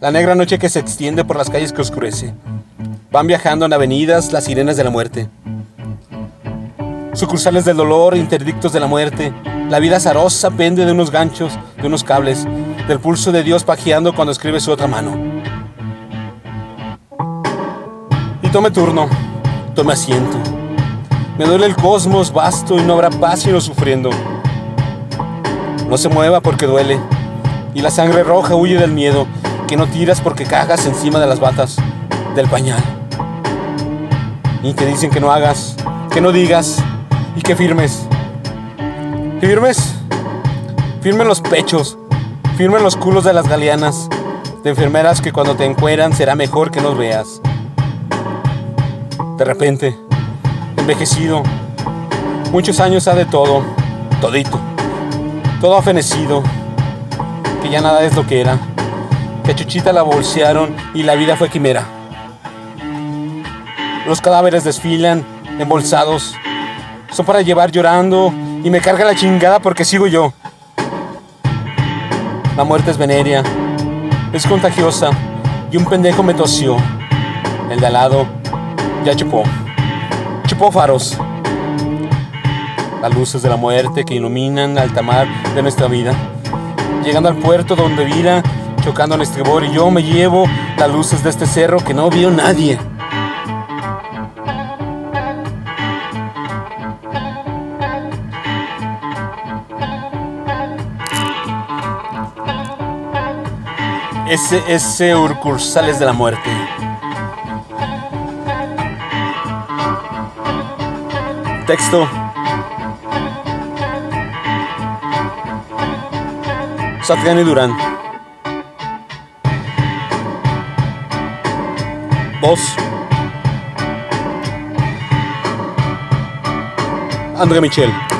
La negra noche que se extiende por las calles que oscurece. Van viajando en avenidas las sirenas de la muerte. Sucursales del dolor, interdictos de la muerte. La vida azarosa pende de unos ganchos, de unos cables, del pulso de Dios pajeando cuando escribe su otra mano. Y tome turno, tome asiento. Me duele el cosmos vasto y no habrá paz sino sufriendo. No se mueva porque duele. Y la sangre roja huye del miedo, que no tiras porque cagas encima de las batas del pañal. Y te dicen que no hagas, que no digas y que firmes. Firmes. Firmen los pechos. Firmen los culos de las galeanas. De enfermeras que cuando te encueran será mejor que nos veas. De repente, envejecido, muchos años ha de todo, todito, todo ha fenecido, que ya nada es lo que era, que a Chuchita la bolsearon y la vida fue quimera. Los cadáveres desfilan, embolsados, son para llevar llorando y me carga la chingada porque sigo yo. La muerte es veneria, es contagiosa y un pendejo me tosió. El de al lado ya chupó. Chupó faros. Las luces de la muerte que iluminan alta mar de nuestra vida. Llegando al puerto donde vira, chocando en estribor y yo me llevo las luces de este cerro que no vio nadie. Ese, ese Urcursales de la muerte. Texto. Satgani Durán. Voz. André Michel.